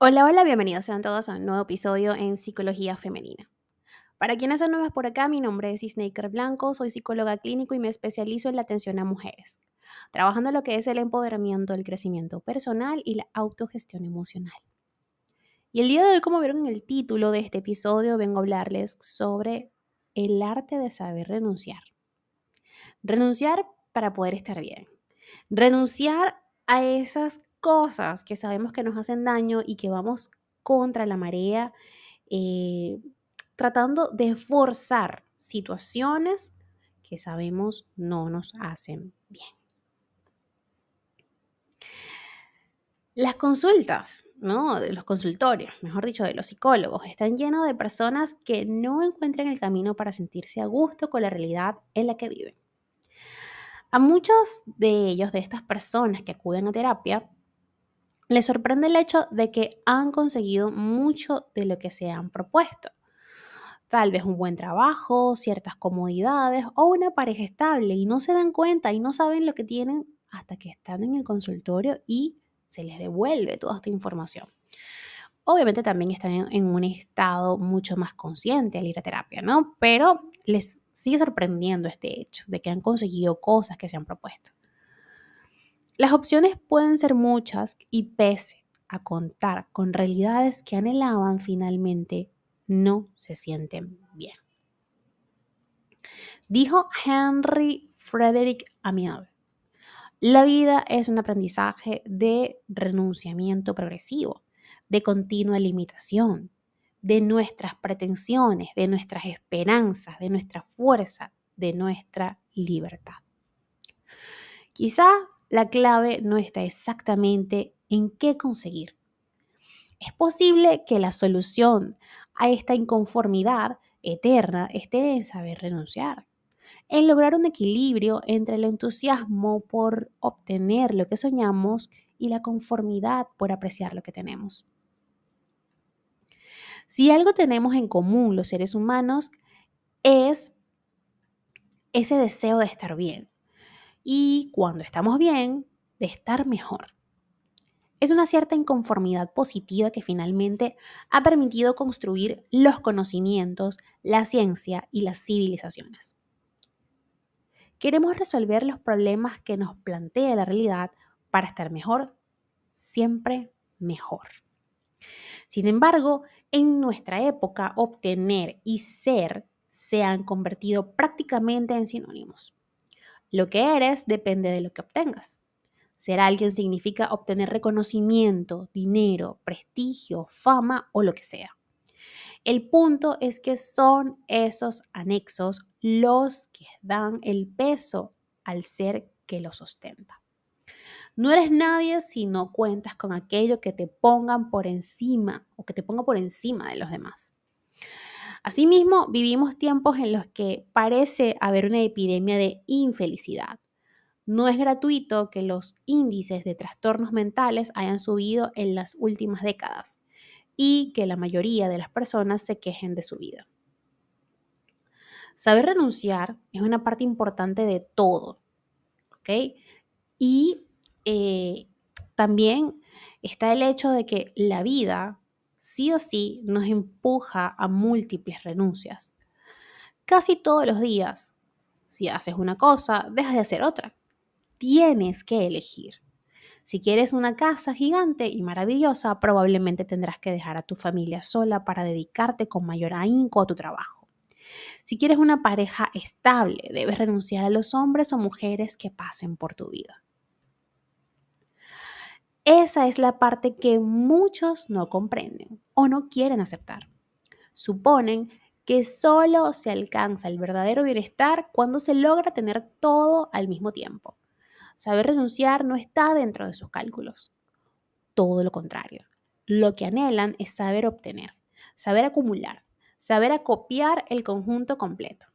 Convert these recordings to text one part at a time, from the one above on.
Hola, hola, bienvenidos sean todos a un nuevo episodio en Psicología Femenina. Para quienes son nuevas por acá, mi nombre es Snaker Blanco, soy psicóloga clínico y me especializo en la atención a mujeres, trabajando en lo que es el empoderamiento, el crecimiento personal y la autogestión emocional. Y el día de hoy, como vieron en el título de este episodio, vengo a hablarles sobre el arte de saber renunciar. Renunciar para poder estar bien. Renunciar a esas cosas que sabemos que nos hacen daño y que vamos contra la marea, eh, tratando de forzar situaciones que sabemos no nos hacen bien. Las consultas, ¿no? De los consultorios, mejor dicho, de los psicólogos, están llenos de personas que no encuentran el camino para sentirse a gusto con la realidad en la que viven. A muchos de ellos, de estas personas que acuden a terapia, les sorprende el hecho de que han conseguido mucho de lo que se han propuesto. Tal vez un buen trabajo, ciertas comodidades o una pareja estable y no se dan cuenta y no saben lo que tienen hasta que están en el consultorio y se les devuelve toda esta información. Obviamente también están en, un estado mucho más consciente al ir a terapia, ¿no? Pero les sigue sorprendiendo este hecho de que han conseguido cosas que se han propuesto. Las opciones pueden ser muchas y pese a contar con realidades que anhelaban finalmente, no se sienten bien. Dijo Henry Frederick Amiel, la vida es un aprendizaje de renunciamiento progresivo, de continua limitación, de nuestras pretensiones, de nuestras esperanzas, de nuestra fuerza, de nuestra libertad. Quizá la clave no está exactamente en qué conseguir. Es posible que la solución a esta inconformidad eterna esté en saber renunciar, en lograr un equilibrio entre el entusiasmo por obtener lo que soñamos y la conformidad por apreciar lo que tenemos. Si algo tenemos en común los seres humanos es ese deseo de estar bien, y cuando estamos bien, de estar mejor. Es una cierta inconformidad positiva que finalmente ha permitido construir los conocimientos, la ciencia y las civilizaciones. Queremos resolver los problemas que nos plantea la realidad para estar mejor, siempre mejor. Sin embargo, en nuestra época, obtener y ser se han convertido prácticamente en sinónimos. Lo que eres depende de lo que obtengas. Ser alguien significa obtener reconocimiento, dinero, prestigio, fama o lo que sea. El punto es que son esos anexos los que dan el peso al ser que lo sustenta. No eres nadie si no cuentas con aquello que te pongan por encima o que te ponga por encima de los demás. Asimismo, vivimos tiempos en los que parece haber una epidemia de infelicidad. No es gratuito que los índices de trastornos mentales hayan subido en las últimas décadas y que la mayoría de las personas se quejen de su vida. Saber renunciar es una parte importante de todo, ¿ok? Y eh, también está el hecho de que la vida sí o sí nos empuja a múltiples renuncias. Casi todos los días, si haces una cosa, dejas de hacer otra. Tienes que elegir. Si quieres una casa gigante y maravillosa, probablemente tendrás que dejar a tu familia sola para dedicarte con mayor ahínco a tu trabajo. Si quieres una pareja estable, debes renunciar a los hombres o mujeres que pasen por tu vida. Esa es la parte que muchos no comprenden o no quieren aceptar. Suponen que solo se alcanza el verdadero bienestar cuando se logra tener todo al mismo tiempo. Saber renunciar no está dentro de sus cálculos. Todo lo contrario. Lo que anhelan es saber obtener, saber acumular, saber acopiar el conjunto completo.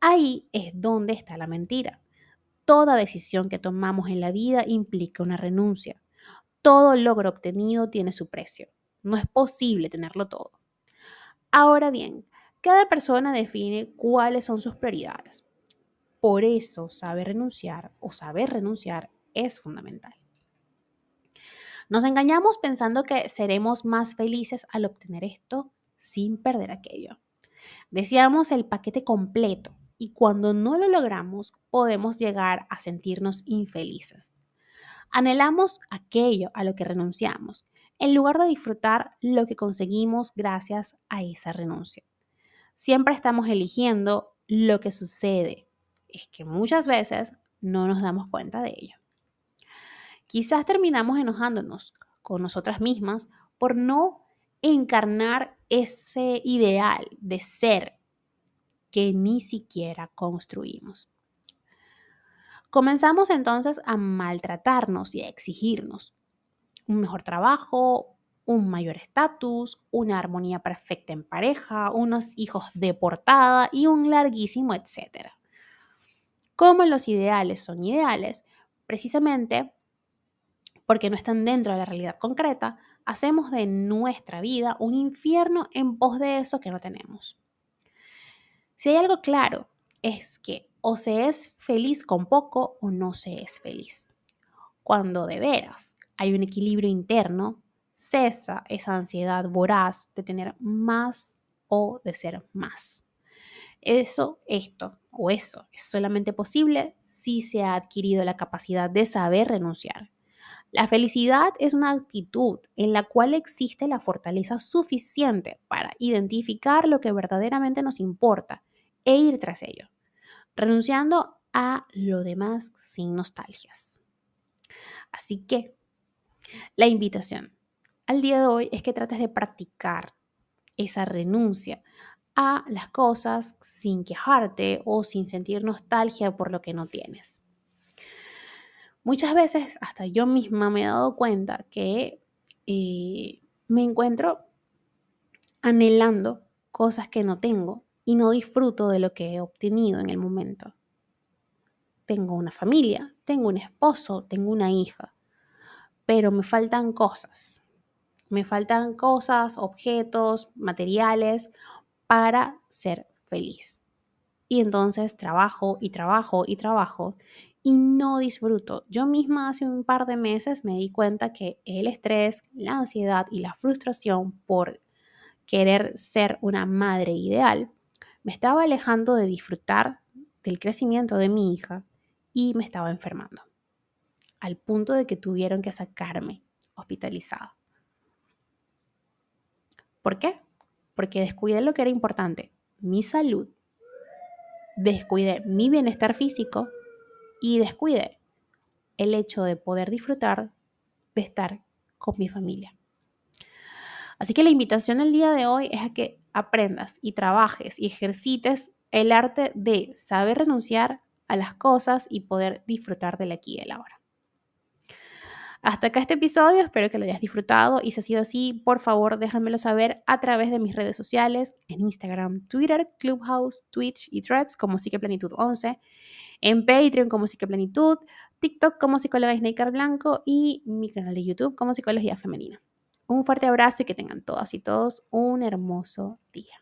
Ahí es donde está la mentira. Toda decisión que tomamos en la vida implica una renuncia. Todo logro obtenido tiene su precio. No es posible tenerlo todo. Ahora bien, cada persona define cuáles son sus prioridades. Por eso saber renunciar o saber renunciar es fundamental. Nos engañamos pensando que seremos más felices al obtener esto sin perder aquello. Deseamos el paquete completo y cuando no lo logramos podemos llegar a sentirnos infelices. Anhelamos aquello a lo que renunciamos, en lugar de disfrutar lo que conseguimos gracias a esa renuncia. Siempre estamos eligiendo lo que sucede. Es que muchas veces no nos damos cuenta de ello. Quizás terminamos enojándonos con nosotras mismas por no encarnar ese ideal de ser que ni siquiera construimos. Comenzamos entonces a maltratarnos y a exigirnos un mejor trabajo, un mayor estatus, una armonía perfecta en pareja, unos hijos de portada y un larguísimo etcétera. Como los ideales son ideales, precisamente porque no están dentro de la realidad concreta, hacemos de nuestra vida un infierno en pos de eso que no tenemos. Si hay algo claro, es que o se es feliz con poco o no se es feliz. Cuando de veras hay un equilibrio interno, cesa esa ansiedad voraz de tener más o de ser más. Eso, esto o eso es solamente posible si se ha adquirido la capacidad de saber renunciar. La felicidad es una actitud en la cual existe la fortaleza suficiente para identificar lo que verdaderamente nos importa e ir tras ello, renunciando a lo demás sin nostalgias. Así que, la invitación al día de hoy es que trates de practicar esa renuncia a las cosas sin quejarte o sin sentir nostalgia por lo que no tienes. Muchas veces hasta yo misma me he dado cuenta que eh, me encuentro anhelando cosas que no tengo y no disfruto de lo que he obtenido en el momento. Tengo una familia, tengo un esposo, tengo una hija, pero me faltan cosas. Me faltan cosas, objetos, materiales para ser feliz. Y entonces trabajo y trabajo y trabajo y no disfruto. Yo misma hace un par de meses me di cuenta que el estrés, la ansiedad y la frustración por querer ser una madre ideal me estaba alejando de disfrutar del crecimiento de mi hija y me estaba enfermando, al punto de que tuvieron que sacarme hospitalizada. ¿Por qué? Porque descuidé lo que era importante, mi salud, descuidé mi bienestar físico y descuide el hecho de poder disfrutar de estar con mi familia. Así que la invitación el día de hoy es a que aprendas y trabajes y ejercites el arte de saber renunciar a las cosas y poder disfrutar del aquí y el ahora. Hasta acá este episodio, espero que lo hayas disfrutado y si ha sido así, por favor déjamelo saber a través de mis redes sociales, en Instagram, Twitter, Clubhouse, Twitch y Threads como Plenitud 11 en Patreon como Psicoplenitud, TikTok como Psicóloga Snaker Blanco y mi canal de YouTube como Psicología Femenina. Un fuerte abrazo y que tengan todas y todos un hermoso día.